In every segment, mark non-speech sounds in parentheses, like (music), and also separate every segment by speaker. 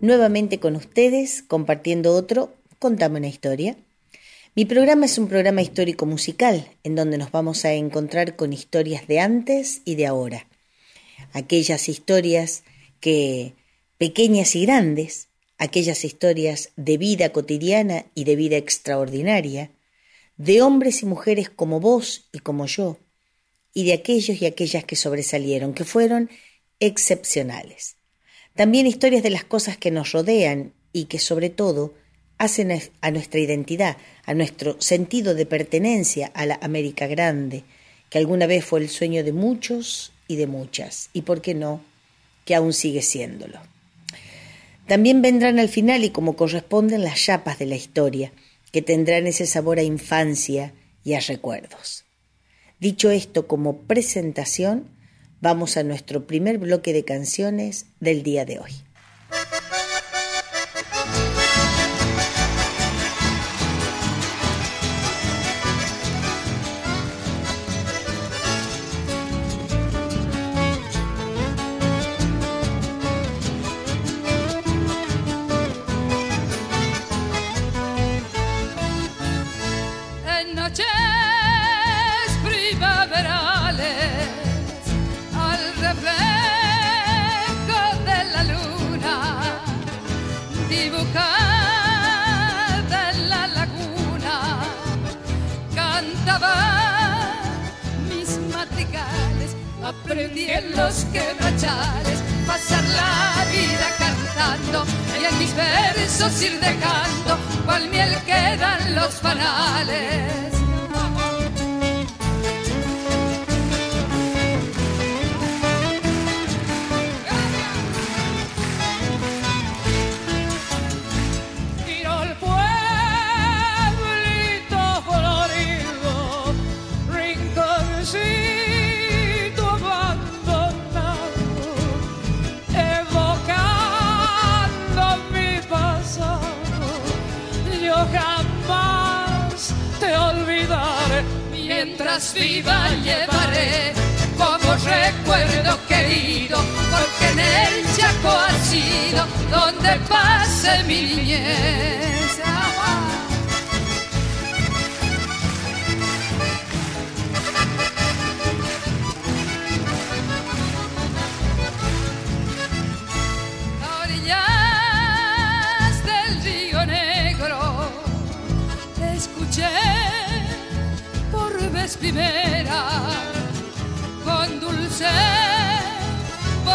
Speaker 1: nuevamente con ustedes compartiendo otro Contame una historia. Mi programa es un programa histórico musical en donde nos vamos a encontrar con historias de antes y de ahora. Aquellas historias que, pequeñas y grandes, aquellas historias de vida cotidiana y de vida extraordinaria, de hombres y mujeres como vos y como yo, y de aquellos y aquellas que sobresalieron, que fueron excepcionales. También historias de las cosas que nos rodean y que sobre todo hacen a nuestra identidad, a nuestro sentido de pertenencia a la América Grande, que alguna vez fue el sueño de muchos y de muchas, y por qué no, que aún sigue siéndolo. También vendrán al final y como corresponden las chapas de la historia, que tendrán ese sabor a infancia y a recuerdos. Dicho esto como presentación, vamos a nuestro primer bloque de canciones del día de hoy.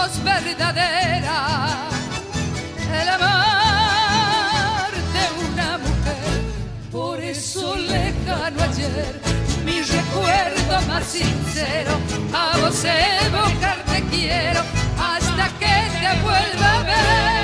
Speaker 2: Voz verdadera, el amor de una mujer, por eso lejano ayer, mi recuerdo más sincero, a vos evocar te quiero, hasta que te vuelva a ver.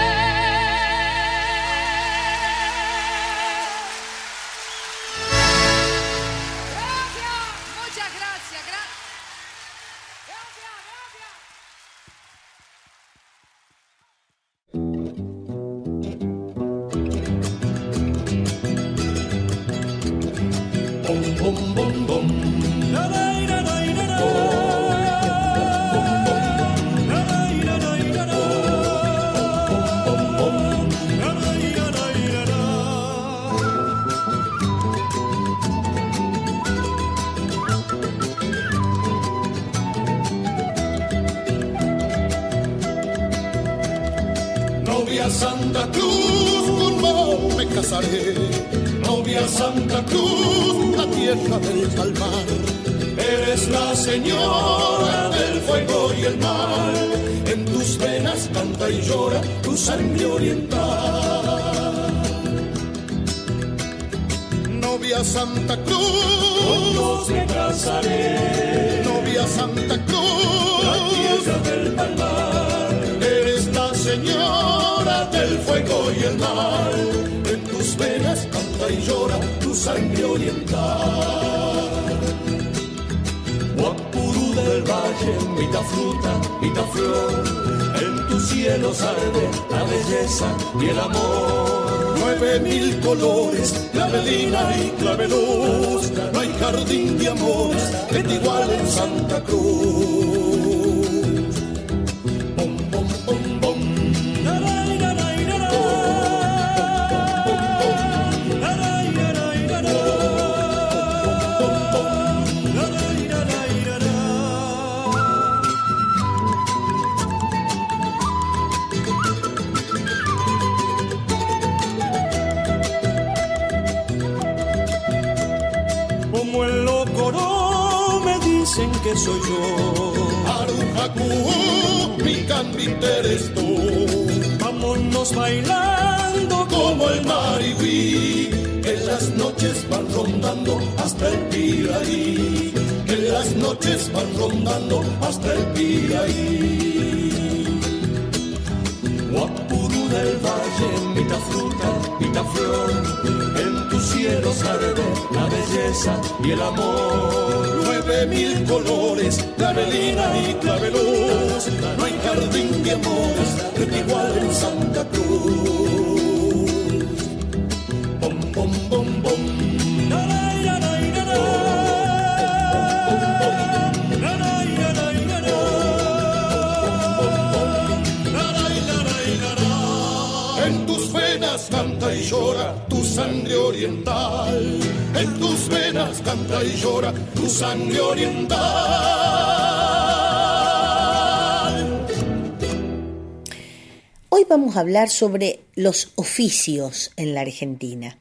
Speaker 2: Mitad fruta, mitad flor, en tu cielo arde la belleza y el amor. Nueve mil colores, clavelina y claveluz, no hay jardín de amores que te en Santa Cruz. Que soy yo. Arujacu, mi cambinte eres tú. Vámonos bailando como el marihuí, que las noches van rondando hasta el piraí. Que las noches van rondando hasta el piraí. Guapurú del valle, mitad fruta, mitad flor, la belleza y el amor nueve mil colores, clavelina y claveluz. No hay jardín de amores que te igual en Santa Cruz. Bom, bom, bom, bom. En tus venas canta y llora sangre oriental en tus venas canta y llora tu sangre oriental.
Speaker 1: Hoy vamos a hablar sobre los oficios en la Argentina.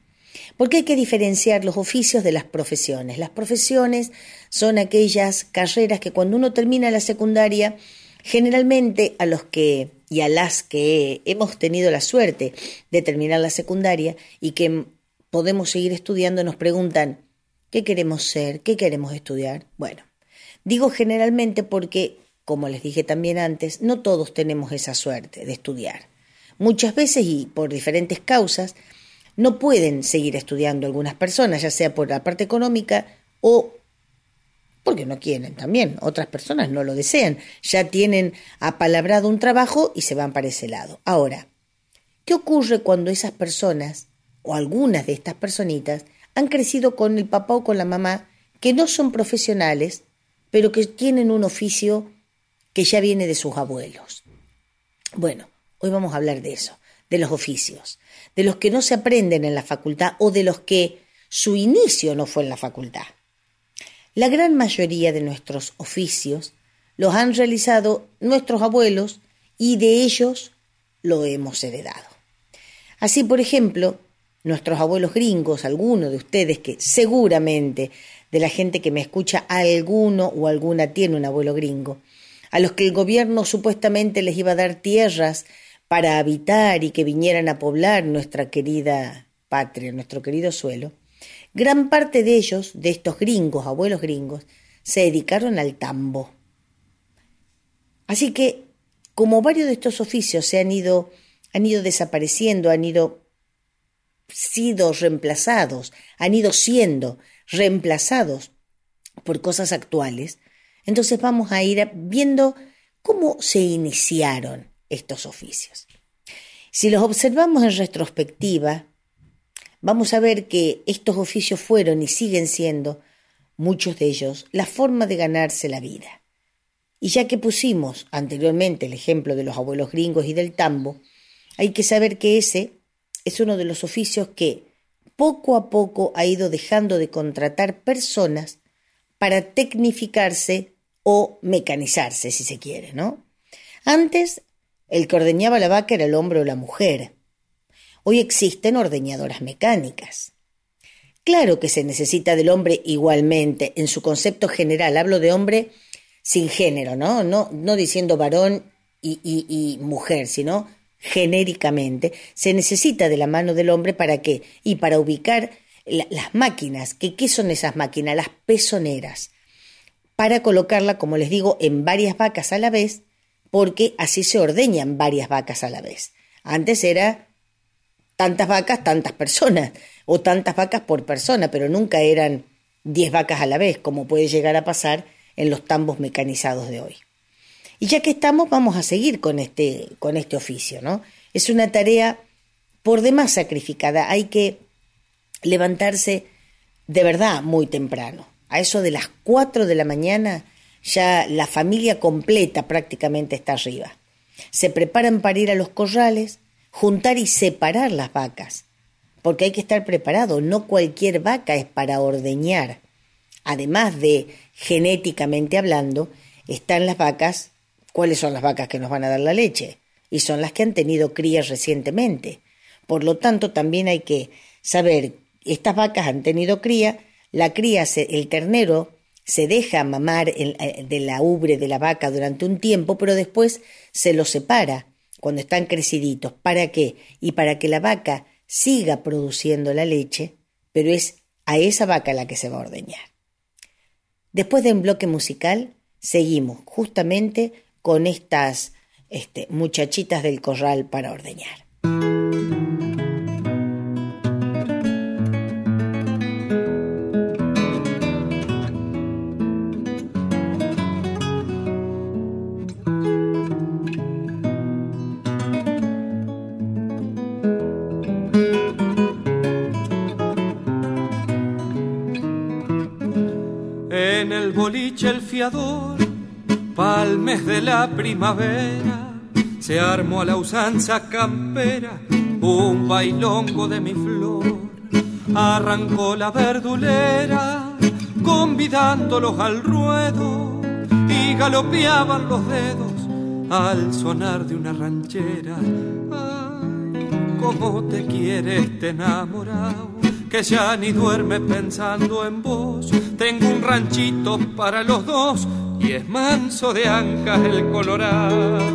Speaker 1: Porque hay que diferenciar los oficios de las profesiones. Las profesiones son aquellas carreras que cuando uno termina la secundaria, generalmente a los que y a las que hemos tenido la suerte de terminar la secundaria y que podemos seguir estudiando, nos preguntan, ¿qué queremos ser? ¿Qué queremos estudiar? Bueno, digo generalmente porque, como les dije también antes, no todos tenemos esa suerte de estudiar. Muchas veces y por diferentes causas, no pueden seguir estudiando algunas personas, ya sea por la parte económica o porque no quieren también. Otras personas no lo desean, ya tienen apalabrado un trabajo y se van para ese lado. Ahora, ¿qué ocurre cuando esas personas o algunas de estas personitas han crecido con el papá o con la mamá que no son profesionales, pero que tienen un oficio que ya viene de sus abuelos. Bueno, hoy vamos a hablar de eso, de los oficios, de los que no se aprenden en la facultad o de los que su inicio no fue en la facultad. La gran mayoría de nuestros oficios los han realizado nuestros abuelos y de ellos lo hemos heredado. Así, por ejemplo, nuestros abuelos gringos, alguno de ustedes que seguramente de la gente que me escucha, alguno o alguna tiene un abuelo gringo, a los que el gobierno supuestamente les iba a dar tierras para habitar y que vinieran a poblar nuestra querida patria, nuestro querido suelo, gran parte de ellos, de estos gringos, abuelos gringos, se dedicaron al tambo. Así que, como varios de estos oficios se han ido, han ido desapareciendo, han ido sido reemplazados, han ido siendo reemplazados por cosas actuales, entonces vamos a ir viendo cómo se iniciaron estos oficios. Si los observamos en retrospectiva, vamos a ver que estos oficios fueron y siguen siendo, muchos de ellos, la forma de ganarse la vida. Y ya que pusimos anteriormente el ejemplo de los abuelos gringos y del tambo, hay que saber que ese es uno de los oficios que poco a poco ha ido dejando de contratar personas para tecnificarse o mecanizarse, si se quiere, ¿no? Antes, el que ordeñaba la vaca era el hombre o la mujer. Hoy existen ordeñadoras mecánicas. Claro que se necesita del hombre igualmente, en su concepto general. Hablo de hombre sin género, ¿no? No, no diciendo varón y, mujer, sino genéricamente, se necesita de la mano del hombre para qué? Y para ubicar las máquinas. ¿Qué, ¿Qué son esas máquinas? Las pezoneras. Para colocarla, como les digo, en varias vacas a la vez, porque así se ordeñan varias vacas a la vez. Antes era tantas vacas, tantas personas, o tantas vacas por persona, pero nunca eran 10 vacas a la vez, como puede llegar a pasar en los tambos mecanizados de hoy. Y ya que estamos, vamos a seguir con este, con este oficio, ¿no? Es una tarea por demás sacrificada. Hay que levantarse de verdad muy temprano. A eso de las 4 de la mañana ya la familia completa prácticamente está arriba. Se preparan para ir a los corrales, juntar y separar las vacas, porque hay que estar preparado, no cualquier vaca es para ordeñar. Además de genéticamente hablando, están las vacas, ¿cuáles son las vacas que nos van a dar la leche? Y son las que han tenido crías recientemente. Por lo tanto, también hay que saber, estas vacas han tenido cría, la cría, el ternero se deja mamar eh, de la ubre de la vaca durante un tiempo, pero después se lo separa cuando están creciditos. ¿Para qué? Y para que la vaca siga produciendo la leche, pero es a esa vaca la que se va a ordeñar. Después de un bloque musical, seguimos justamente con estas este, muchachitas del corral para ordeñar.
Speaker 3: El fiador, palmes de la primavera, se armó a la usanza campera un bailongo de mi flor. Arrancó la verdulera, convidándolos al ruedo, y galopeaban los dedos al sonar de una ranchera. Ay, cómo te quiere este enamorado que ya ni duerme pensando en vos. Tengo un ranchito para los dos y es manso de ancas el colorado.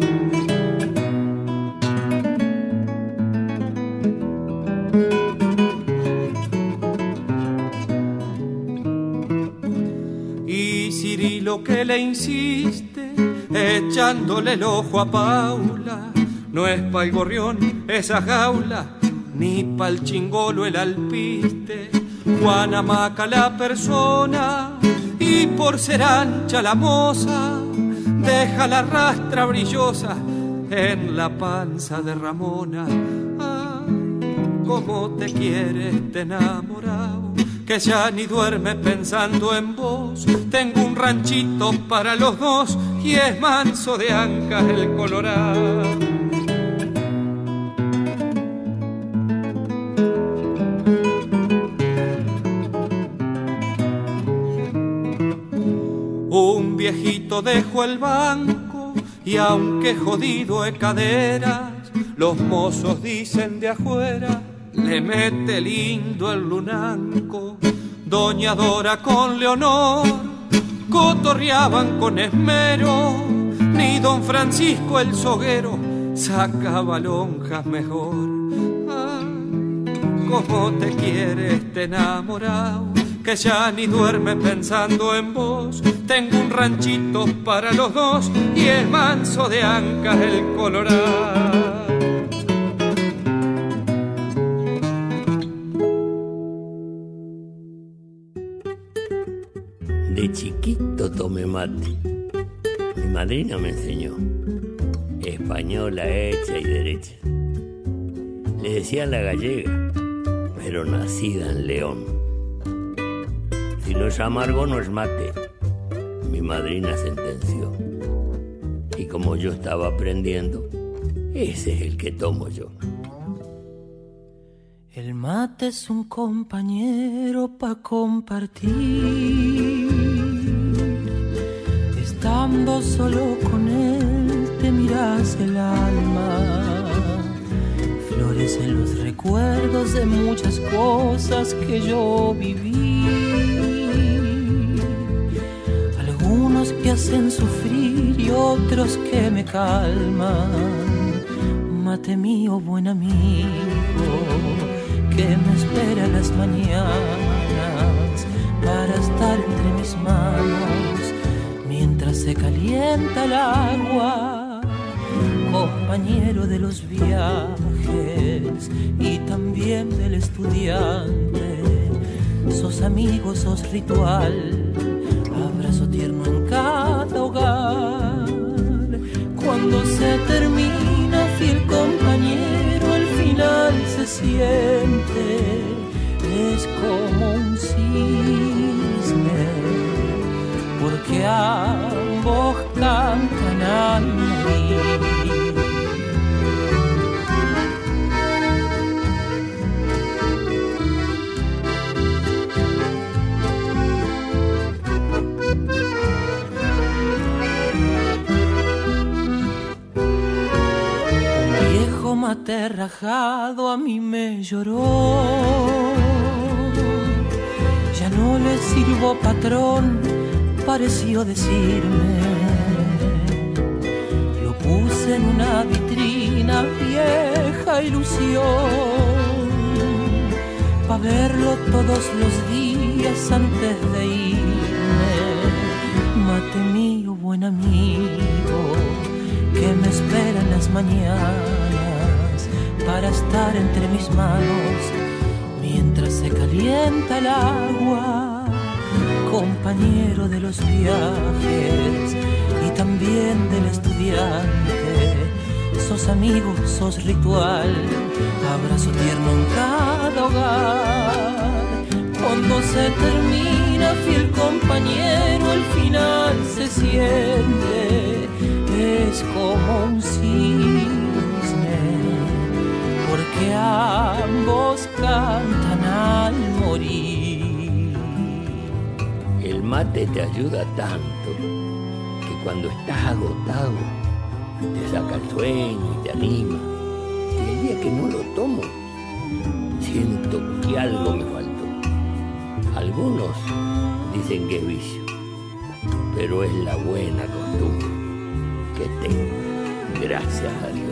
Speaker 3: Y Cirilo que le insiste, echándole el ojo a Paula, no es pa' el gorrión esa jaula ni pa'l chingolo el alpiste, Guanamaca la persona, y por ser ancha la moza, deja la rastra brillosa en la panza de Ramona. Ay, cómo te quiere este enamorado, que ya ni duerme pensando en vos. Tengo un ranchito para los dos y es manso de ancas el colorado. Dejo el banco y aunque jodido de caderas, los mozos dicen de afuera, le mete lindo el lunanco. Doña Dora con Leonor cotorreaban con esmero, ni don Francisco el soguero sacaba lonjas mejor. Ay, cómo te quiere este enamorado que ya ni duerme pensando en vos. Tengo un ranchito para los dos y el manso de ancas el colorado.
Speaker 4: De chiquito tomé mate. Mi madrina me enseñó. Española hecha y derecha. Le decían la gallega, pero nacida en León si no es amargo, no es mate. Mi madrina sentenció. Y como yo estaba aprendiendo, ese es el que tomo yo.
Speaker 5: El mate es un compañero para compartir. Estando solo con él, te miras el alma. Florecen los recuerdos de muchas cosas que yo viví que hacen sufrir y otros que me calman. Mate mío, buen amigo, que me espera las mañanas para estar entre mis manos mientras se calienta el agua compañero de los viajes y también del estudiante. Sos amigo, sos ritual, Cuando se termina, fiel compañero, al final se siente, es como un cisne, porque ambos cantan al morir. Aterrajado a mí me lloró. Ya no le sirvo patrón, pareció decirme. Lo puse en una vitrina, vieja ilusión, para verlo todos los días antes de irme. Mate mío, buen amigo, que me espera en las mañanas para estar entre mis manos mientras se calienta el agua, compañero de los viajes y también del estudiante. Sos amigo, sos ritual, abrazo tierno en cada hogar. Cuando se termina, fiel compañero, al final se siente, es como un sí que ambos cantan al morir.
Speaker 4: El mate te ayuda tanto que cuando estás agotado te saca el sueño y te anima. Y el día que no lo tomo, siento que algo me faltó. Algunos dicen que es vicio, pero es la buena costumbre que tengo, gracias a Dios.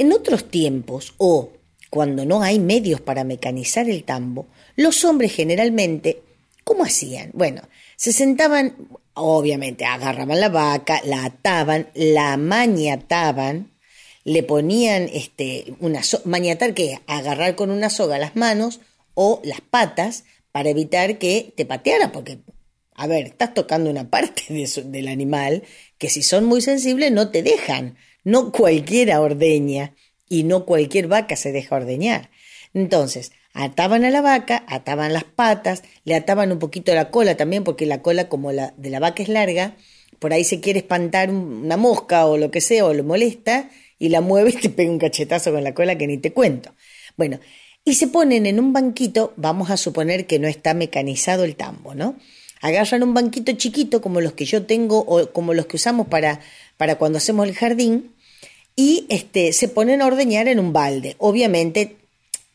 Speaker 1: En otros tiempos, o cuando no hay medios para mecanizar el tambo, los hombres generalmente, ¿cómo hacían? Bueno, se sentaban, obviamente, agarraban la vaca, la ataban, la mañataban, le ponían este, una mañatar que agarrar con una soga las manos o las patas para evitar que te pateara, porque, a ver, estás tocando una (laughs) parte del animal que si son muy sensibles no te dejan. No cualquiera ordeña y no cualquier vaca se deja ordeñar. Entonces, ataban a la vaca, ataban las patas, le ataban un poquito la cola también, porque la cola como la de la vaca es larga, por ahí se quiere espantar una mosca o lo que sea, o lo molesta, y la mueve y te pega un cachetazo con la cola que ni te cuento. Bueno, y se ponen en un banquito, vamos a suponer que no está mecanizado el tambo, ¿no? Agarran un banquito chiquito como los que yo tengo o como los que usamos para para cuando hacemos el jardín y este, se ponen a ordeñar en un balde. Obviamente,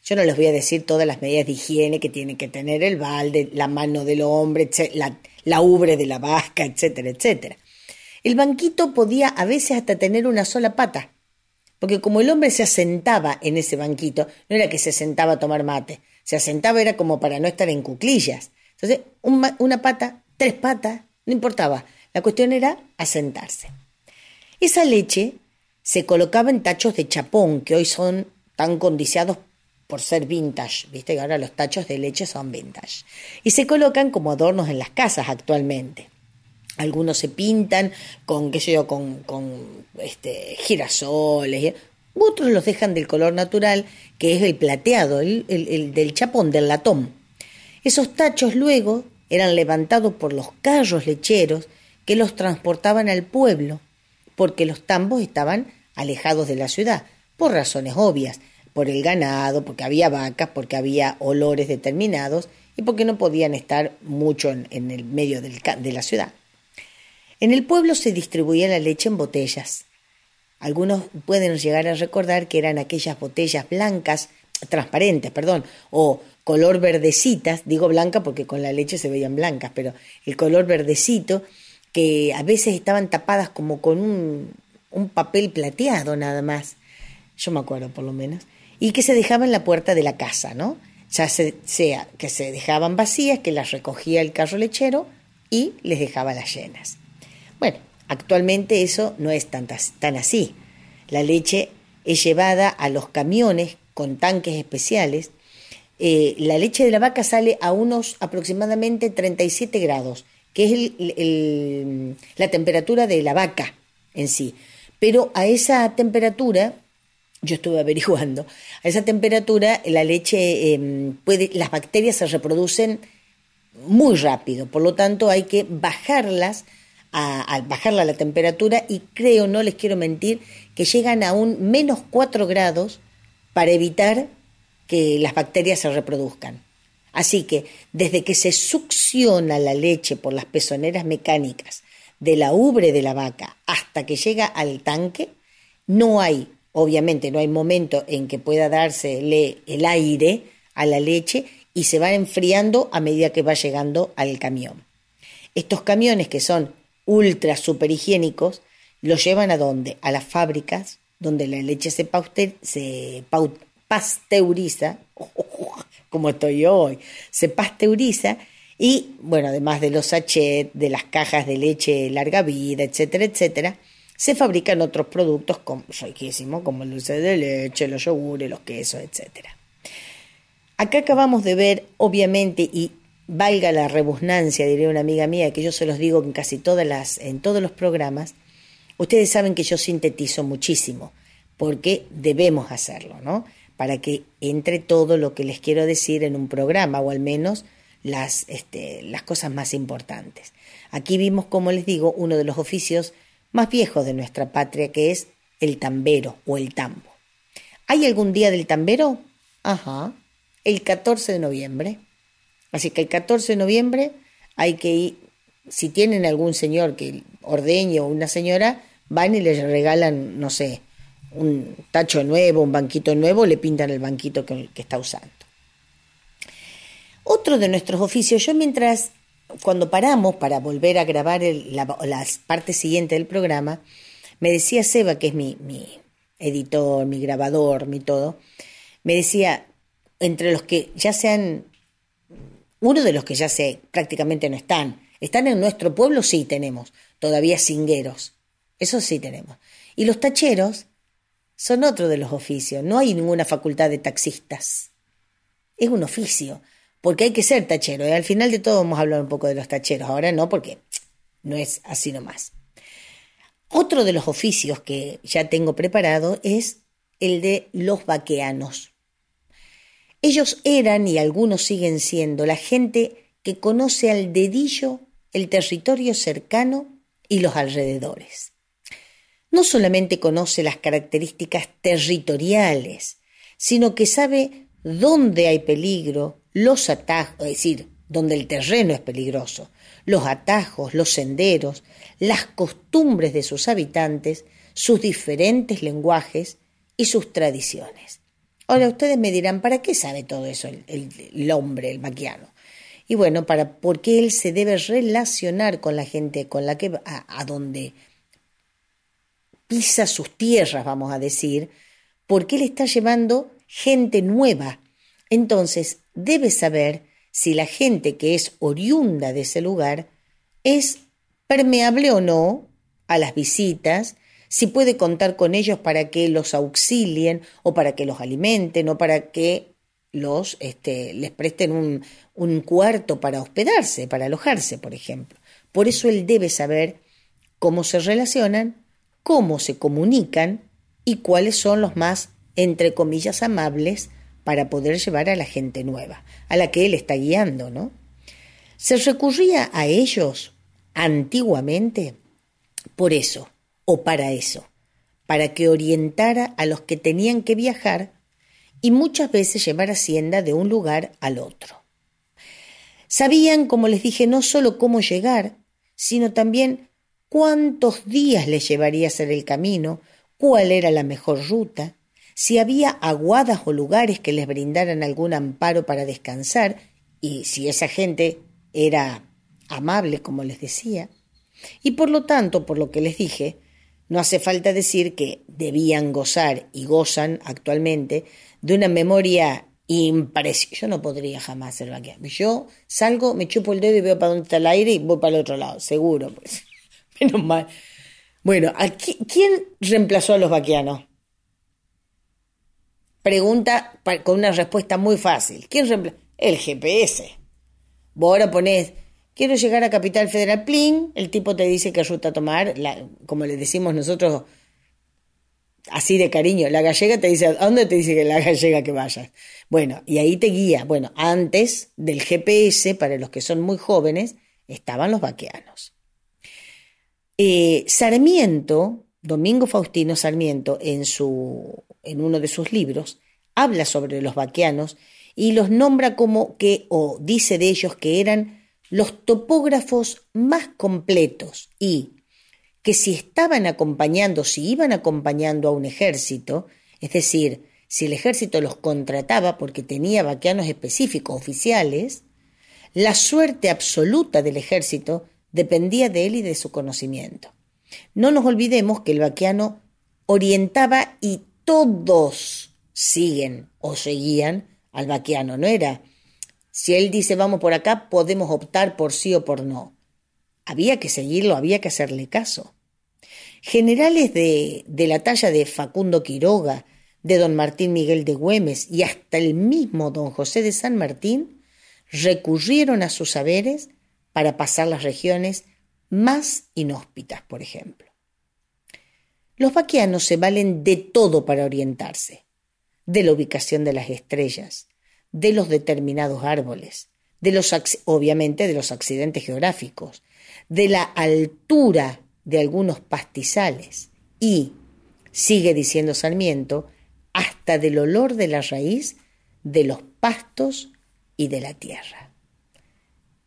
Speaker 1: yo no les voy a decir todas las medidas de higiene que tiene que tener el balde, la mano del hombre, la, la ubre de la vaca, etcétera, etcétera. El banquito podía a veces hasta tener una sola pata, porque como el hombre se asentaba en ese banquito, no era que se sentaba a tomar mate, se asentaba era como para no estar en cuclillas. Entonces, una pata, tres patas, no importaba, la cuestión era asentarse. Esa leche se colocaba en tachos de chapón, que hoy son tan codiciados por ser vintage, viste que ahora los tachos de leche son vintage, y se colocan como adornos en las casas actualmente. Algunos se pintan con, qué sé yo, con, con este, girasoles, otros los dejan del color natural, que es el plateado, el, el del chapón, del latón. Esos tachos luego eran levantados por los carros lecheros que los transportaban al pueblo porque los tambos estaban alejados de la ciudad, por razones obvias, por el ganado, porque había vacas, porque había olores determinados y porque no podían estar mucho en, el medio de la ciudad. En el pueblo se distribuía la leche en botellas. Algunos pueden llegar a recordar que eran aquellas botellas blancas transparentes, perdón, o color verdecitas, digo blanca porque con la leche se veían blancas, pero el color verdecito, que a veces estaban tapadas como con un, un papel plateado nada más, yo me acuerdo por lo menos, y que se dejaba en la puerta de la casa, ¿no? Ya sea que se dejaban vacías, que las recogía el carro lechero y les dejaba las llenas. Bueno, actualmente eso no es tan, tan así. La leche es llevada a los camiones con tanques especiales. Eh, la leche de la vaca sale a unos aproximadamente 37 grados, que es la temperatura de la vaca en sí. Pero a esa temperatura yo estuve (laughs) averiguando, a esa temperatura la leche em, puede, las bacterias se reproducen muy rápido, por lo tanto hay que bajarlas, a, bajarla la temperatura y creo, no les quiero mentir, que llegan a un menos 4 grados para evitar que las bacterias se reproduzcan. Así que desde que se succiona la leche por las pezoneras mecánicas de la ubre de la vaca hasta que llega al tanque, no hay Obviamente no hay momento en que pueda dársele el aire a la leche y se va enfriando a medida que va llegando al camión. Estos camiones que son ultra super higiénicos, los llevan a dónde? A las fábricas donde la leche se pasteuriza, (laughs) como estoy hoy, se pasteuriza y, bueno, además de los sachets, de las cajas de leche larga vida, etcétera, etcétera, se fabrican otros productos como, riquísimos, como el dulce de leche, los yogures, los quesos, etc. Acá acabamos de ver, obviamente, y valga la rebusnancia, diría una amiga mía, que yo se los digo en casi todas las, en todos los programas, ustedes saben que yo sintetizo muchísimo, porque debemos hacerlo, ¿no? Para que entre todo lo que les quiero decir en un programa, o al menos las, este, las cosas más importantes. Aquí vimos, como les digo, uno de los oficios más viejo de nuestra patria, que es el tambero o el tambo. ¿Hay algún día del tambero? Ajá, el 14 de noviembre. Así que el 14 de noviembre hay que ir, si tienen algún señor que ordeñe o una señora, van y les regalan, no sé, un tacho nuevo, un banquito nuevo, le pintan el banquito que, está usando. Otro de nuestros oficios, yo mientras cuando paramos para volver a grabar la, parte siguiente del programa, me decía Seba, que es mi, editor, mi grabador, mi todo, me decía, entre los que ya sean, uno de los que ya sé, prácticamente no están, están en nuestro pueblo, sí tenemos, todavía cingueros, eso sí tenemos. Y los tacheros son otro de los oficios, no hay ninguna facultad de taxistas, es un oficio porque hay que ser tachero. Y ¿eh? al final de todo vamos a hablar un poco de los tacheros. Ahora no, porque no es así nomás. Otro de los oficios que ya tengo preparado es el de los vaqueanos. Ellos eran y algunos siguen siendo la gente que conoce al dedillo el territorio cercano y los alrededores. No solamente conoce las características territoriales, sino que sabe dónde hay peligro, los atajos, es decir, donde el terreno es peligroso, los atajos, los senderos, las costumbres de sus habitantes, sus diferentes lenguajes y sus tradiciones. Ahora ustedes me dirán, ¿para qué sabe todo eso el, hombre, el maquiano? Y bueno, para porque él se debe relacionar con la gente con la que a, a donde pisa sus tierras, vamos a decir, porque él está llevando gente nueva. Entonces, debe saber si la gente que es oriunda de ese lugar es permeable o no a las visitas, si puede contar con ellos para que los auxilien o para que los alimenten o para que los este, les presten un, un cuarto para hospedarse, para alojarse, por ejemplo. Por eso él debe saber cómo se relacionan, cómo se comunican y cuáles son los más, entre comillas, amables para poder llevar a la gente nueva, a la que él está guiando, ¿no? Se recurría a ellos antiguamente por eso, o para eso, para que orientara a los que tenían que viajar y muchas veces llevar hacienda de un lugar al otro. Sabían, como les dije, no solo cómo llegar, sino también cuántos días les llevaría hacer el camino, cuál era la mejor ruta, si había aguadas o lugares que les brindaran algún amparo para descansar, y si esa gente era amable, como les decía. Y por lo tanto, por lo que les dije, no hace falta decir que debían gozar y gozan actualmente de una memoria impresionante. Yo no podría jamás ser vaqueano. Yo salgo, me chupo el dedo y veo para dónde está el aire y voy para el otro lado, seguro. Pues. (laughs) Menos mal. Bueno, ¿quién reemplazó a los vaqueanos? Pregunta con una respuesta muy fácil. ¿Quién reemplazó? El GPS. Vos ahora ponés, quiero llegar a Capital Federal, Plin, el tipo te dice qué ruta tomar, como le decimos nosotros, así de cariño, la gallega te dice, ¿a dónde te dice que la gallega que vayas? Bueno, y ahí te guía. Bueno, antes del GPS, para los que son muy jóvenes, estaban los vaqueanos. Eh, Sarmiento, Domingo Faustino Sarmiento, en, su, en uno de sus libros, habla sobre los vaqueanos y los nombra como que, o dice de ellos que eran los topógrafos más completos y que si estaban acompañando, si iban acompañando a un ejército, es decir, si el ejército los contrataba porque tenía vaqueanos específicos oficiales, la suerte absoluta del ejército dependía de él y de su conocimiento. No nos olvidemos que el vaqueano orientaba y todos siguen o seguían al vaqueano, no era si él dice vamos por acá, podemos optar por sí o por no. Había que seguirlo, había que hacerle caso. Generales de, de la talla de Facundo Quiroga, de don Martín Miguel de Güemes y hasta el mismo don José de San Martín recurrieron a sus saberes para pasar las regiones más inhóspitas, por ejemplo. Los vaquianos se valen de todo para orientarse, de la ubicación de las estrellas, de los determinados árboles, de los obviamente de los accidentes geográficos, de la altura de algunos pastizales y, sigue diciendo Sarmiento, hasta del olor de la raíz de los pastos y de la tierra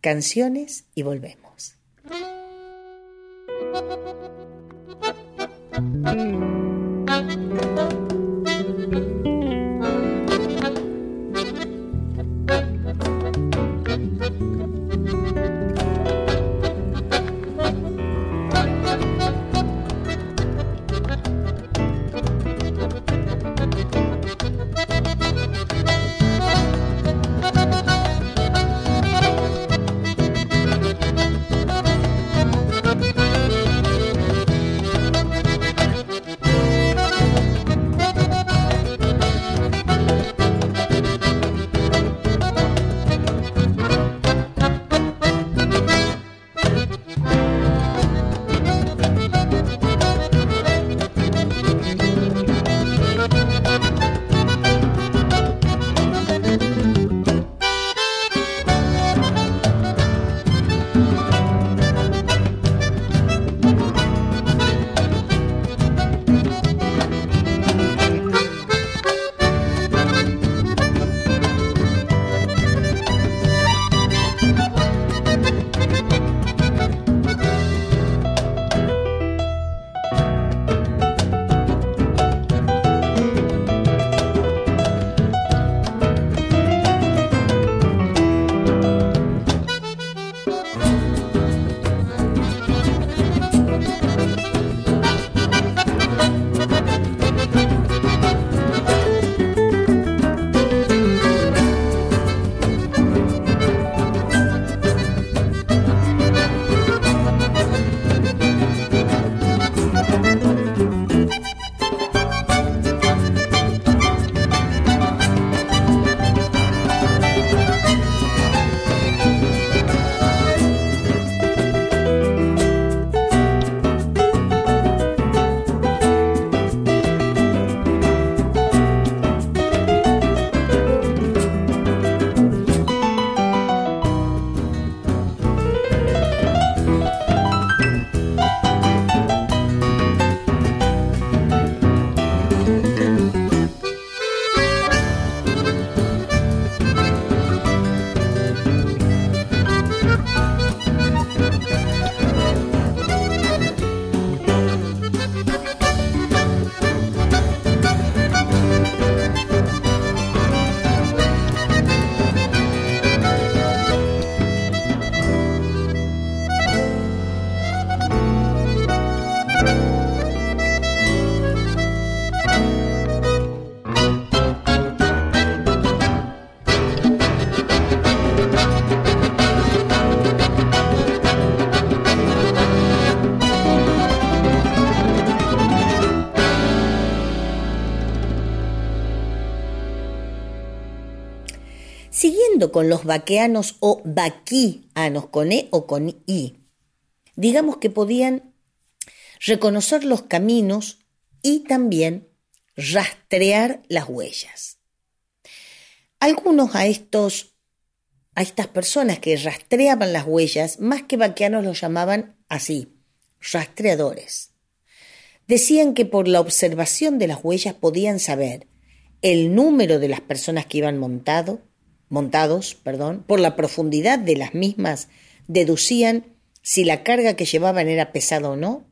Speaker 1: canciones y volvemos. Con los vaqueanos o vaquianos, con E o con I, digamos que podían reconocer los caminos y también rastrear las huellas. Algunos a estos a estas personas que rastreaban las huellas, más que vaqueanos los llamaban así, rastreadores. Decían que por la observación de las huellas podían saber el número de las personas que iban montado, montados, perdón, por la profundidad de las mismas, deducían si la carga que llevaban era pesada o no.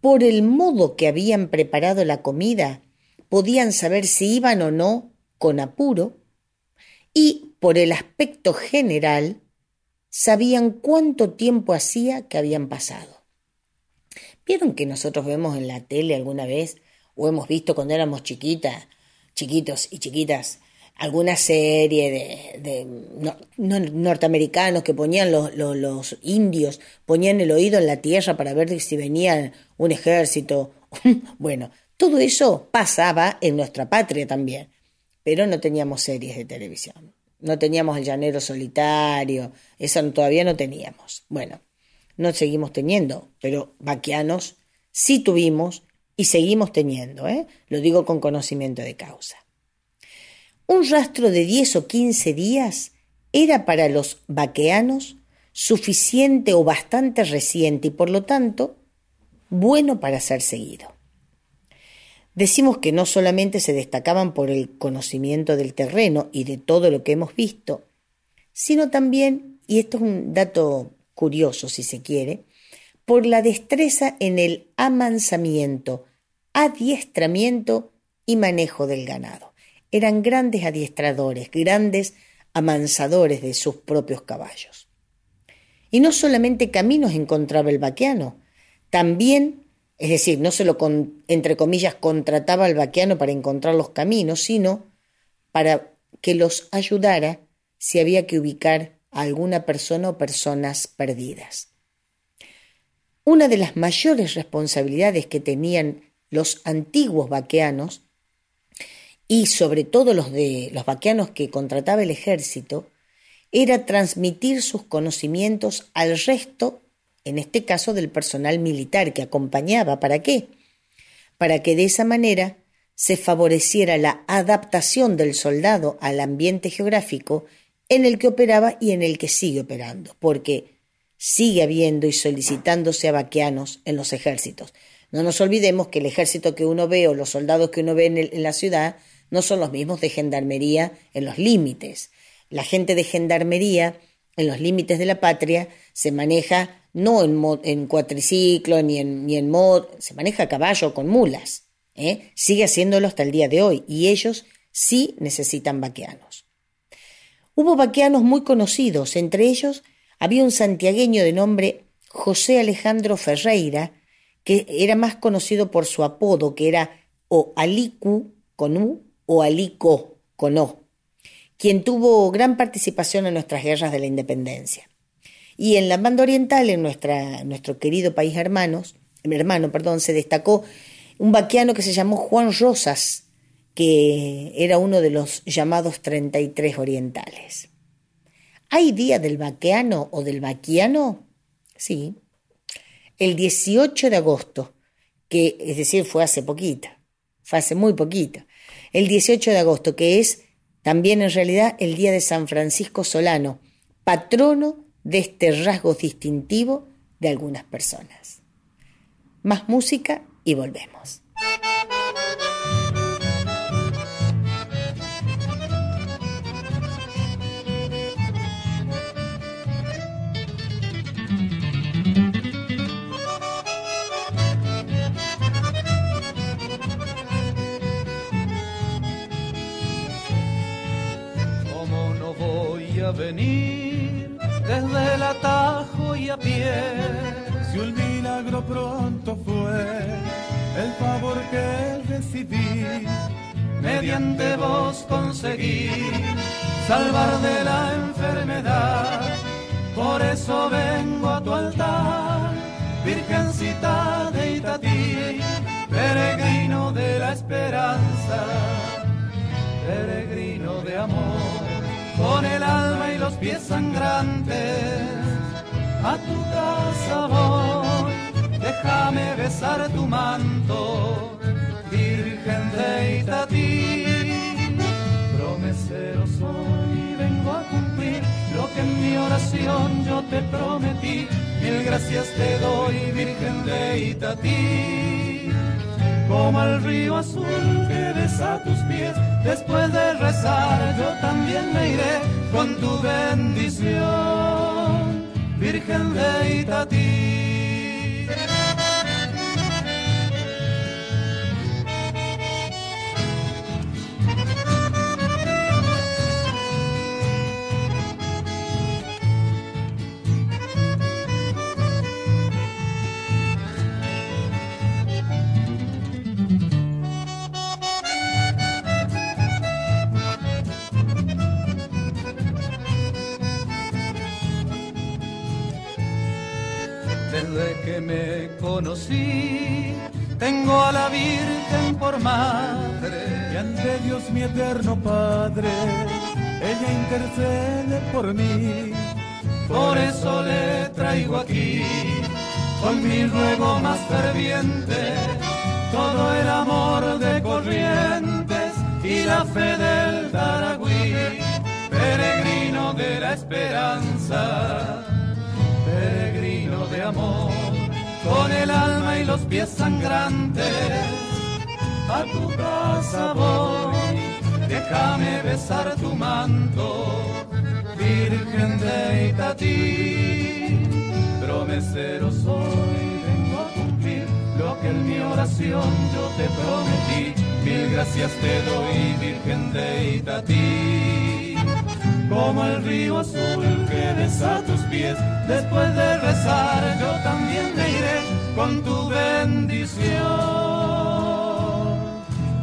Speaker 1: Por el modo que habían preparado la comida, podían saber si iban o no con apuro. Y por el aspecto general, sabían cuánto tiempo hacía que habían pasado. ¿Vieron que nosotros vemos en la tele alguna vez, o hemos visto cuando éramos chiquitas, chiquitos y chiquitas, alguna serie de, norteamericanos que ponían los, los, indios, ponían el oído en la tierra para ver si venía un ejército. (laughs) bueno, todo eso pasaba en nuestra patria también, pero no teníamos series de televisión, no teníamos el llanero solitario, eso todavía no teníamos. Bueno, no seguimos teniendo, pero vaquianos sí tuvimos y seguimos teniendo, ¿eh? lo digo con conocimiento de causa. Un rastro de 10 o 15 días era para los vaqueanos suficiente o bastante reciente y por lo tanto bueno para ser seguido. Decimos que no solamente se destacaban por el conocimiento del terreno y de todo lo que hemos visto, sino también, y esto es un dato curioso si se quiere, por la destreza en el amansamiento, adiestramiento y manejo del ganado eran grandes adiestradores, grandes amansadores de sus propios caballos. Y no solamente caminos encontraba el vaqueano, también, es decir, no se lo, entre comillas, contrataba al vaqueano para encontrar los caminos, sino para que los ayudara si había que ubicar a alguna persona o personas perdidas. Una de las mayores responsabilidades que tenían los antiguos vaqueanos y sobre todo los de los vaqueanos que contrataba el ejército, era transmitir sus conocimientos al resto, en este caso del personal militar que acompañaba. ¿Para qué? Para que de esa manera se favoreciera la adaptación del soldado al ambiente geográfico en el que operaba y en el que sigue operando, porque sigue habiendo y solicitándose a vaqueanos en los ejércitos. No nos olvidemos que el ejército que uno ve o los soldados que uno ve en la ciudad no son los mismos de gendarmería en los límites. La gente de gendarmería en los límites de la patria se maneja no en, en cuatriciclo ni en, mod, se maneja a caballo con mulas. ¿eh? Sigue haciéndolo hasta el día de hoy y ellos sí necesitan vaqueanos. Hubo vaqueanos muy conocidos, entre ellos había un santiagueño de nombre José Alejandro Ferreira, que era más conocido por su apodo, que era o Alicu con U o Alico Conó, quien tuvo gran participación en nuestras guerras de la independencia. Y en la banda oriental, en nuestro querido país hermanos, hermano, perdón, se destacó un vaquiano que se llamó Juan Rosas, que era uno de los llamados 33 orientales. ¿Hay día del vaqueano o del vaquiano? Sí. El 18 de agosto, que es decir, fue hace poquito, fue hace muy poquito el 18 de agosto, que es también en realidad el día de San Francisco Solano, patrono de este rasgo distintivo de algunas personas. Más música y volvemos.
Speaker 6: Venir desde el atajo y a pie.
Speaker 7: Si un milagro pronto fue el favor que recibí,
Speaker 6: mediante vos conseguí salvar de la enfermedad. Por eso vengo a tu altar, Virgencita de Itatí, peregrino de la esperanza, peregrino de amor con el alma y los pies sangrantes. A tu casa voy, déjame besar tu manto, Virgen de Itatí. Promesero soy vengo a cumplir lo que en mi oración yo te prometí. Mil gracias te doy, Virgen de Itatí. Como el río azul que besa tus pies, después de rezar yo también me iré con tu bendición, Virgen de Itatí. Me conocí, tengo a la Virgen por madre.
Speaker 7: Y ante Dios mi eterno Padre, ella intercede por mí.
Speaker 6: Por eso le traigo aquí, con mi ruego más ferviente, todo el amor de corrientes y la fe del Taragüí, peregrino de la esperanza, peregrino de amor, con el alma y los pies sangrantes, a tu casa voy, déjame besar tu manto, Virgen de Itatí, promesero soy, vengo a cumplir lo que en mi oración yo te prometí, mil gracias te doy, Virgen de Itatí como el río azul que besa tus pies. Después de rezar, yo también me iré con tu bendición,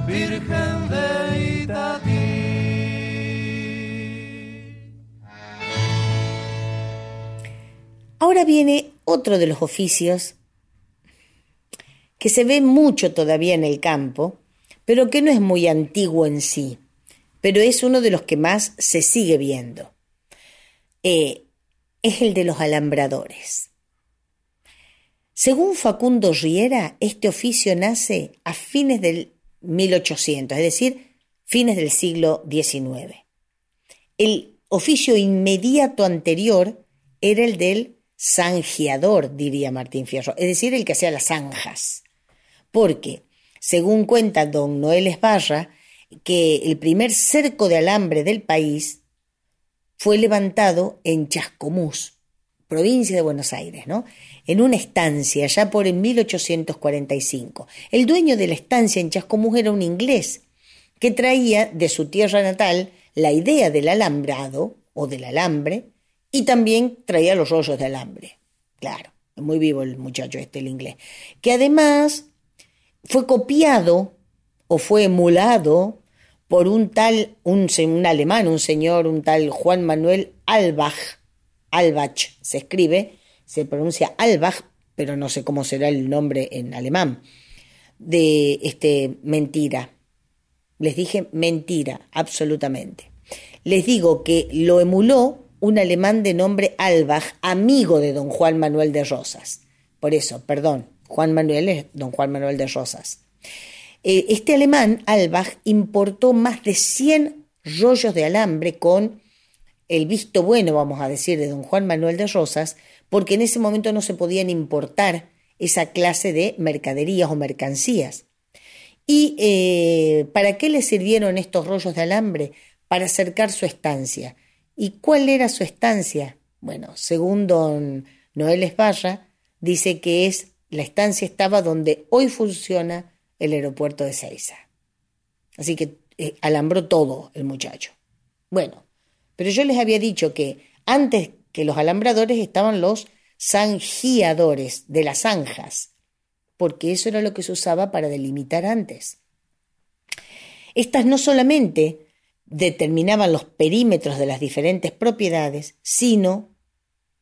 Speaker 6: Virgen de Itatí.
Speaker 1: Ahora viene otro de los oficios que se ve mucho todavía en el campo, pero que no es muy antiguo en sí, pero es uno de los que más se sigue viendo. Eh, es el de los alambradores. Según Facundo Riera, este oficio nace a fines del 1800, es decir, fines del siglo XIX. El oficio inmediato anterior era el del zanjeador, diría Martín Fierro, es decir, el que hacía las zanjas. Porque, según cuenta don Noel Esbarra, que el primer cerco de alambre del país fue levantado en Chascomús, provincia de Buenos Aires, ¿no? En una estancia, ya por en 1845. El dueño de la estancia en Chascomús era un inglés que traía de su tierra natal la idea del alambrado o del alambre y también traía los rollos de alambre. Claro, muy vivo el muchacho este, el inglés. Que además fue copiado o fue emulado por un tal, un, un, alemán, un señor, un tal Juan Manuel Albach, Albach se escribe, se pronuncia Albach, pero no sé cómo será el nombre en alemán, de este mentira. Les dije mentira, absolutamente. Les digo que lo emuló un alemán de nombre Albach, amigo de don Juan Manuel de Rosas. Por eso, perdón, Juan Manuel es don Juan Manuel de Rosas. Este alemán, Albach, importó más de 100 rollos de alambre con el visto bueno, vamos a decir, de don Juan Manuel de Rosas, porque en ese momento no se podían importar esa clase de mercaderías o mercancías. ¿Y eh, para qué le sirvieron estos rollos de alambre? Para acercar su estancia. ¿Y cuál era su estancia? Bueno, según don Noel Esbarra, dice que es la estancia estaba donde hoy funciona el aeropuerto de Ceiza. Así que eh, alambró todo el muchacho. Bueno, pero yo les había dicho que antes que los alambradores estaban los zanjiadores de las zanjas, porque eso era lo que se usaba para delimitar antes. Estas no solamente determinaban los perímetros de las diferentes propiedades, sino,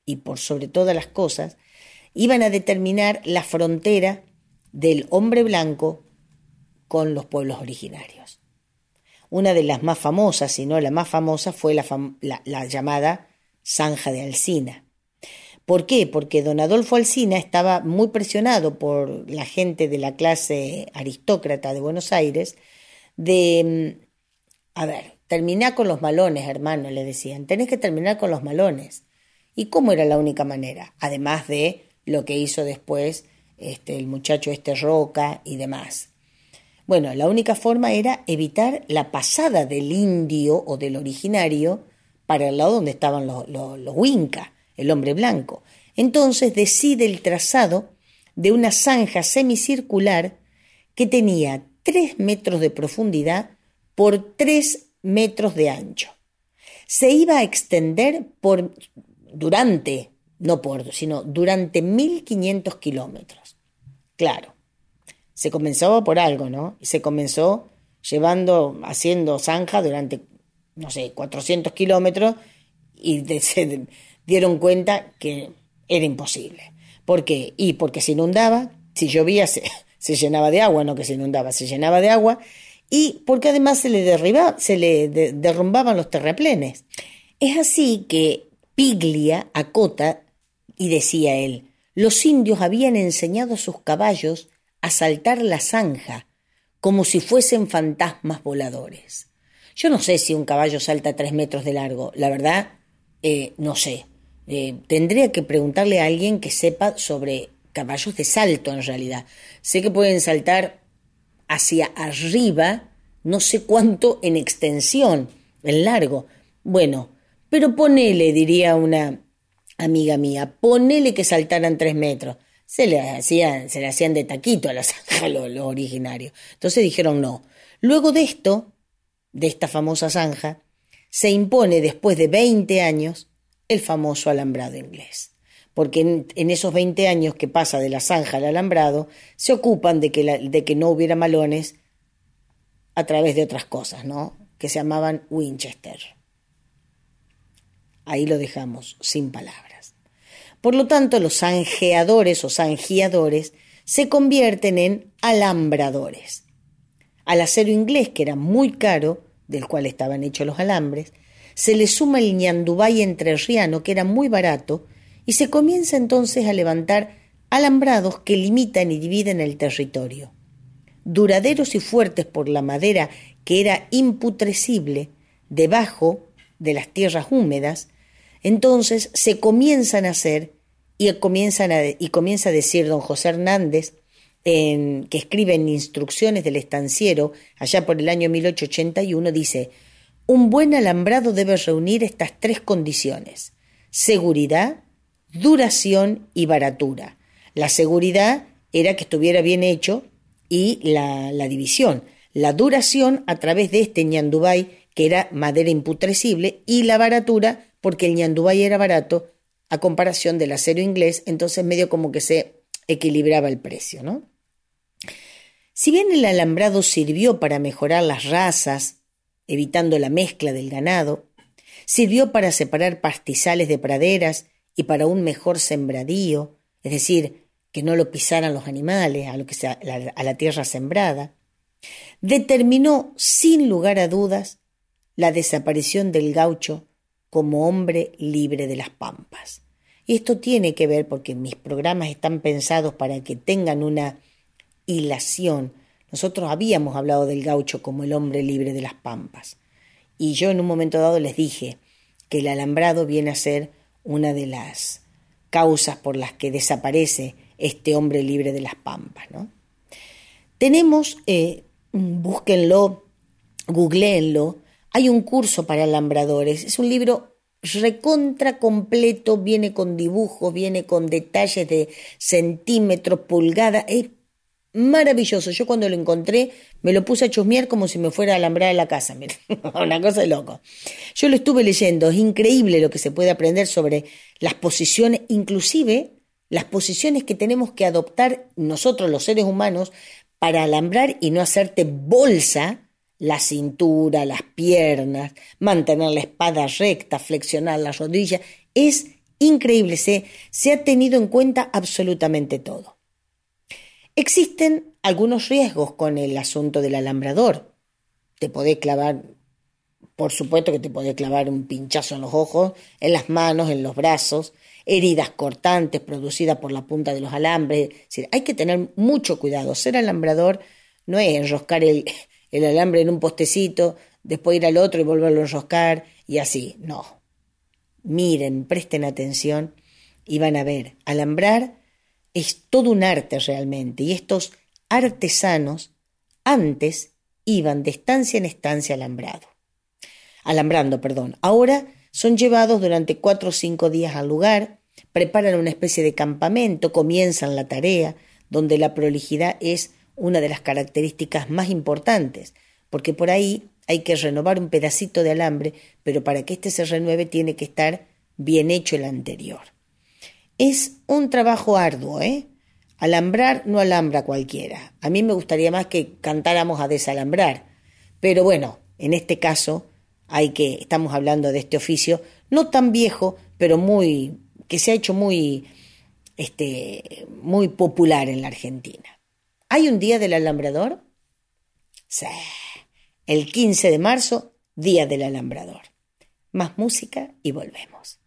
Speaker 1: y por sobre todas las cosas, iban a determinar la frontera del hombre blanco con los pueblos originarios. una de las más famosas, si no la más famosa, fue la, la llamada Zanja de Alcina. ¿Por qué? Porque don Adolfo Alsina estaba muy presionado por la gente de la clase aristócrata de Buenos Aires de, mm, a ver, terminá con los malones, hermano, le decían, tenés que terminar con los malones. ¿Y cómo era la única manera? Además de lo que hizo después este, el muchacho este Roca y demás. Bueno, la única forma era evitar la pasada del indio o del originario para el lado donde estaban los, los, los el hombre blanco. Entonces decide el trazado de una zanja semicircular que tenía 3 metros de profundidad por 3 metros de ancho. Se iba a extender por durante, no por, sino durante 1500 kilómetros. Claro, se comenzó por algo, ¿no? Y se comenzó llevando, haciendo zanja durante, no sé, 400 kilómetros y (laughs) se dieron cuenta que era imposible. ¿Por qué? Y porque se inundaba, si llovía (laughs) se, llenaba de agua, no que se inundaba, se llenaba de agua, y porque además se se le derrumbaban los terraplenes. Es así que Piglia acota y decía él, los indios habían enseñado a sus caballos a saltar la zanja como si fuesen fantasmas voladores. Yo no sé si un caballo salta tres metros de largo, la verdad, eh, no sé. Eh, tendría que preguntarle a alguien que sepa sobre caballos de salto en realidad. Sé que pueden saltar hacia arriba, no sé cuánto en extensión, en largo. Bueno, pero ponele, diría una amiga mía, ponele que saltaran tres metros. Se le hacían, se le hacían de taquito a la (laughs) zanja los, los originarios. Entonces dijeron no. Luego de esto, de esta famosa zanja, se impone después de 20 años el famoso alambrado inglés. Porque en, esos 20 años que pasa de la zanja al alambrado, se ocupan de que, de que no hubiera malones a través de otras cosas, ¿no? Que se llamaban Winchester. Ahí lo dejamos, sin palabras. Por lo tanto, los zanjeadores o zanjeadores se convierten en alambradores. Al acero inglés, que era muy caro, del cual estaban hechos los alambres, se le suma el ñandubay entrerriano, que era muy barato, y se comienza entonces a levantar alambrados que limitan y dividen el territorio. Duraderos y fuertes por la madera que era imputrescible debajo de las tierras húmedas, entonces se comienzan a hacer y, comienza a decir don José Hernández, en, que escribe en Instrucciones del Estanciero, allá por el año 1881, dice, un buen alambrado debe reunir estas tres condiciones, seguridad, duración y baratura. La seguridad era que estuviera bien hecho y la, división. La duración a través de este ñandubay, que era madera imputrescible, y la baratura, porque el ñandubay era barato a comparación del acero inglés, entonces medio como que se equilibraba el precio, ¿no? Si bien el alambrado sirvió para mejorar las razas, evitando la mezcla del ganado, sirvió para separar pastizales de praderas y para un mejor sembradío, es decir, que no lo pisaran los animales a, lo que sea, a la tierra sembrada, determinó sin lugar a dudas la desaparición del gaucho como hombre libre de las pampas. Y esto tiene que ver porque mis programas están pensados para que tengan una hilación, nosotros habíamos hablado del gaucho como el hombre libre de las pampas. Y yo en un momento dado les dije que el alambrado viene a ser una de las causas por las que desaparece este hombre libre de las pampas. Tenemos, eh, búsquenlo, googleenlo, hay un curso para alambradores, es un libro recontra completo, viene con dibujos, viene con detalles de centímetros, pulgadas, es maravilloso. Yo cuando lo encontré me lo puse a chusmear como si me fuera a alambrar en la casa. (laughs) una cosa de loco. Yo lo estuve leyendo, es increíble lo que se puede aprender sobre las posiciones, inclusive las posiciones que tenemos que adoptar nosotros los seres humanos para alambrar y no hacerte bolsa la cintura, las piernas, mantener la espada recta, flexionar las rodillas. Es increíble, se, se ha tenido en cuenta absolutamente todo. Existen algunos riesgos con el asunto del alambrador. te podés clavar, por supuesto que te podés clavar un pinchazo en los ojos, en las manos, en los brazos, heridas cortantes producidas por la punta de los alambres. hay que tener mucho cuidado. Ser alambrador no es enroscar el, el alambre en un postecito, después ir al otro y volverlo a enroscar y así. No. Miren, presten atención y van a ver, alambrar es todo un arte realmente y estos artesanos antes iban de estancia en estancia alambrado. Alambrando, perdón. Ahora son llevados durante cuatro o cinco días al lugar, preparan una especie de campamento, comienzan la tarea, donde la prolijidad es una de las características más importantes, porque por ahí hay que renovar un pedacito de alambre, pero para que éste se renueve tiene que estar bien hecho el anterior. Es un trabajo arduo, ¿eh? Alambrar no alambra cualquiera. A mí me gustaría más que cantáramos a desalambrar, pero bueno, en este caso hay que estamos hablando de este oficio no tan viejo, pero muy que se ha hecho muy este muy popular en la Argentina. ¿Hay un día del alambrador? Sí. El 15 de marzo, Día del Alambrador. Más música y volvemos.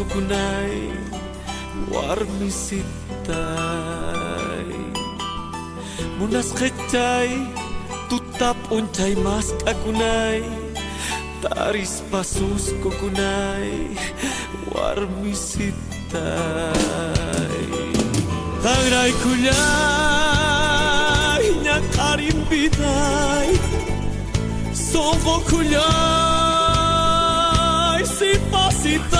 Speaker 8: kukunai warmi sitai. Munas kecai tutap uncai mas kakunai taris pasus kukunay warmi sitay tangrai kunay nyakarim biday sogo kunay si pasitay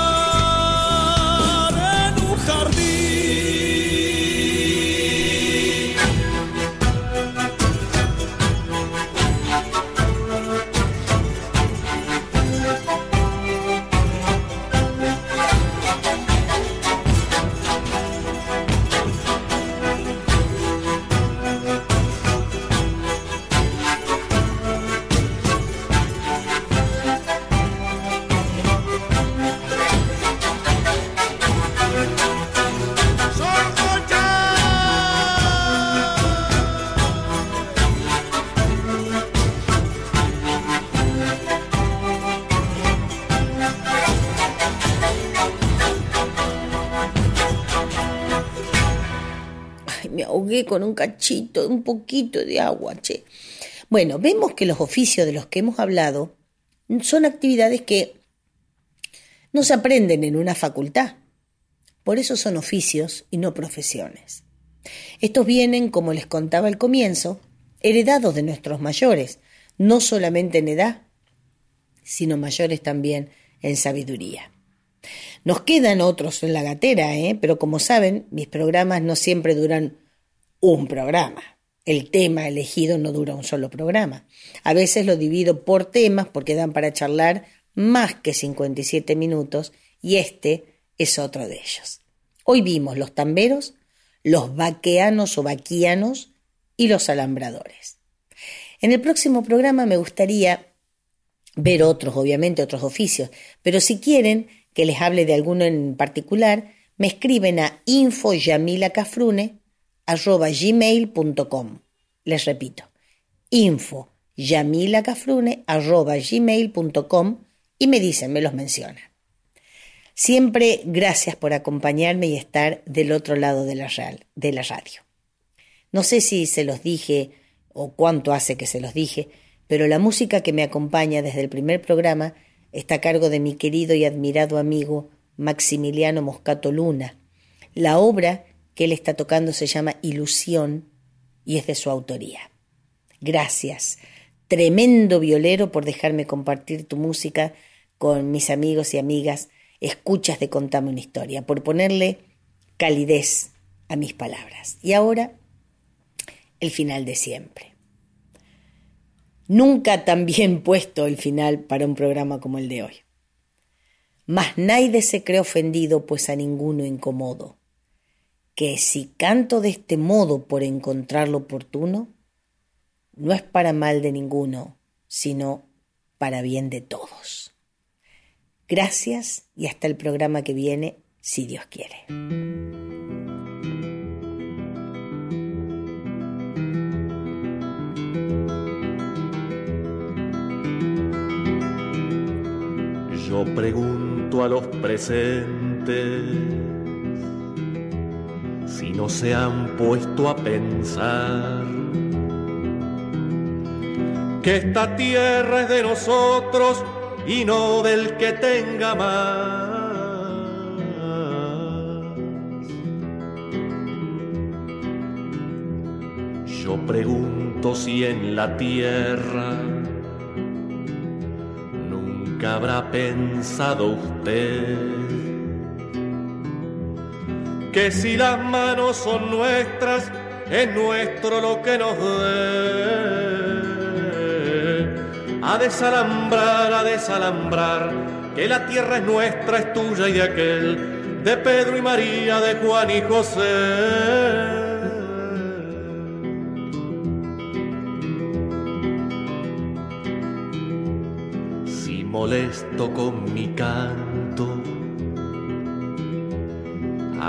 Speaker 1: Con un cachito, un poquito de agua, che. Bueno, vemos que los oficios de los que hemos hablado son actividades que no se aprenden en una facultad. Por eso son oficios y no profesiones. Estos vienen, como les contaba al comienzo, heredados de nuestros mayores, no solamente en edad, sino mayores también en sabiduría. Nos quedan otros en la gatera, ¿eh? pero como saben, mis programas no siempre duran un programa. El tema elegido no dura un solo programa. A veces lo divido por temas porque dan para charlar más que 57 minutos y este es otro de ellos. Hoy vimos los tamberos, los vaqueanos o vaquianos y los alambradores. En el próximo programa me gustaría ver otros, obviamente otros oficios, pero si quieren que les hable de alguno en particular, me escriben a infoyamilacafrune.gmail.com. Les repito, infoyamilacafrune.gmail.com y me dicen, me los mencionan. Siempre gracias por acompañarme y estar del otro lado de la, de la radio. No sé si se los dije o cuánto hace que se los dije, pero la música que me acompaña desde el primer programa está a cargo de mi querido y admirado amigo Maximiliano Moscato Luna. La obra que él está tocando se llama Ilusión y es de su autoría. Gracias, tremendo violero, por dejarme compartir tu música con mis amigos y amigas, escuchas de Contame una historia, por ponerle calidez a mis palabras. Y ahora, el final de siempre. Nunca tan bien (laughs) puesto el final para un programa como el de hoy. Mas nadie se cree ofendido, pues a ninguno incomodo. Que si canto de este modo por encontrarlo oportuno, no es para mal de ninguno, sino para bien de todos. Gracias y hasta el programa que viene, si Dios quiere.
Speaker 9: Yo pregunto a los presentes si no se han puesto a pensar que esta tierra es de nosotros y no del que tenga más. Yo pregunto si en la tierra habrá pensado usted? Que si las manos son nuestras, es nuestro lo que nos dé. A desalambrar, a desalambrar, que la tierra es nuestra, es tuya y de aquel, de Pedro y María, de Juan y José. molesto con mi canto.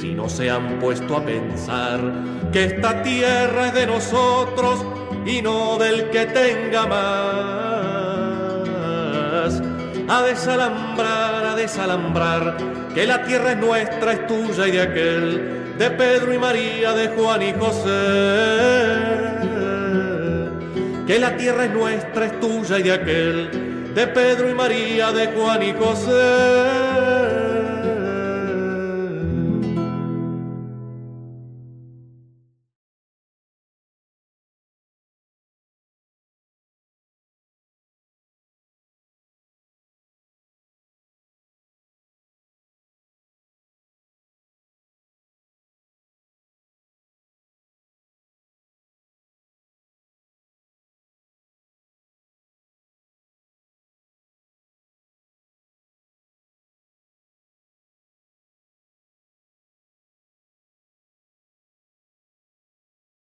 Speaker 9: si no se han puesto a pensar que esta tierra es de nosotros y no del que tenga más. A desalambrar, a desalambrar, que la tierra es nuestra, es tuya y de aquel, de Pedro y María, de Juan y José. Que la tierra es nuestra, es tuya y de aquel, de Pedro y María, de Juan y José.